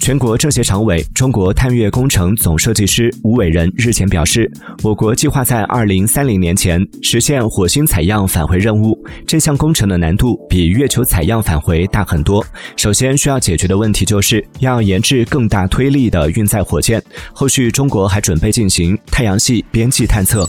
全国政协常委、中国探月工程总设计师吴伟仁日前表示，我国计划在二零三零年前实现火星采样返回任务。这项工程的难度比月球采样返回大很多。首先需要解决的问题就是要研制更大推力的运载火箭。后续中国还准备进行太阳系边际探测。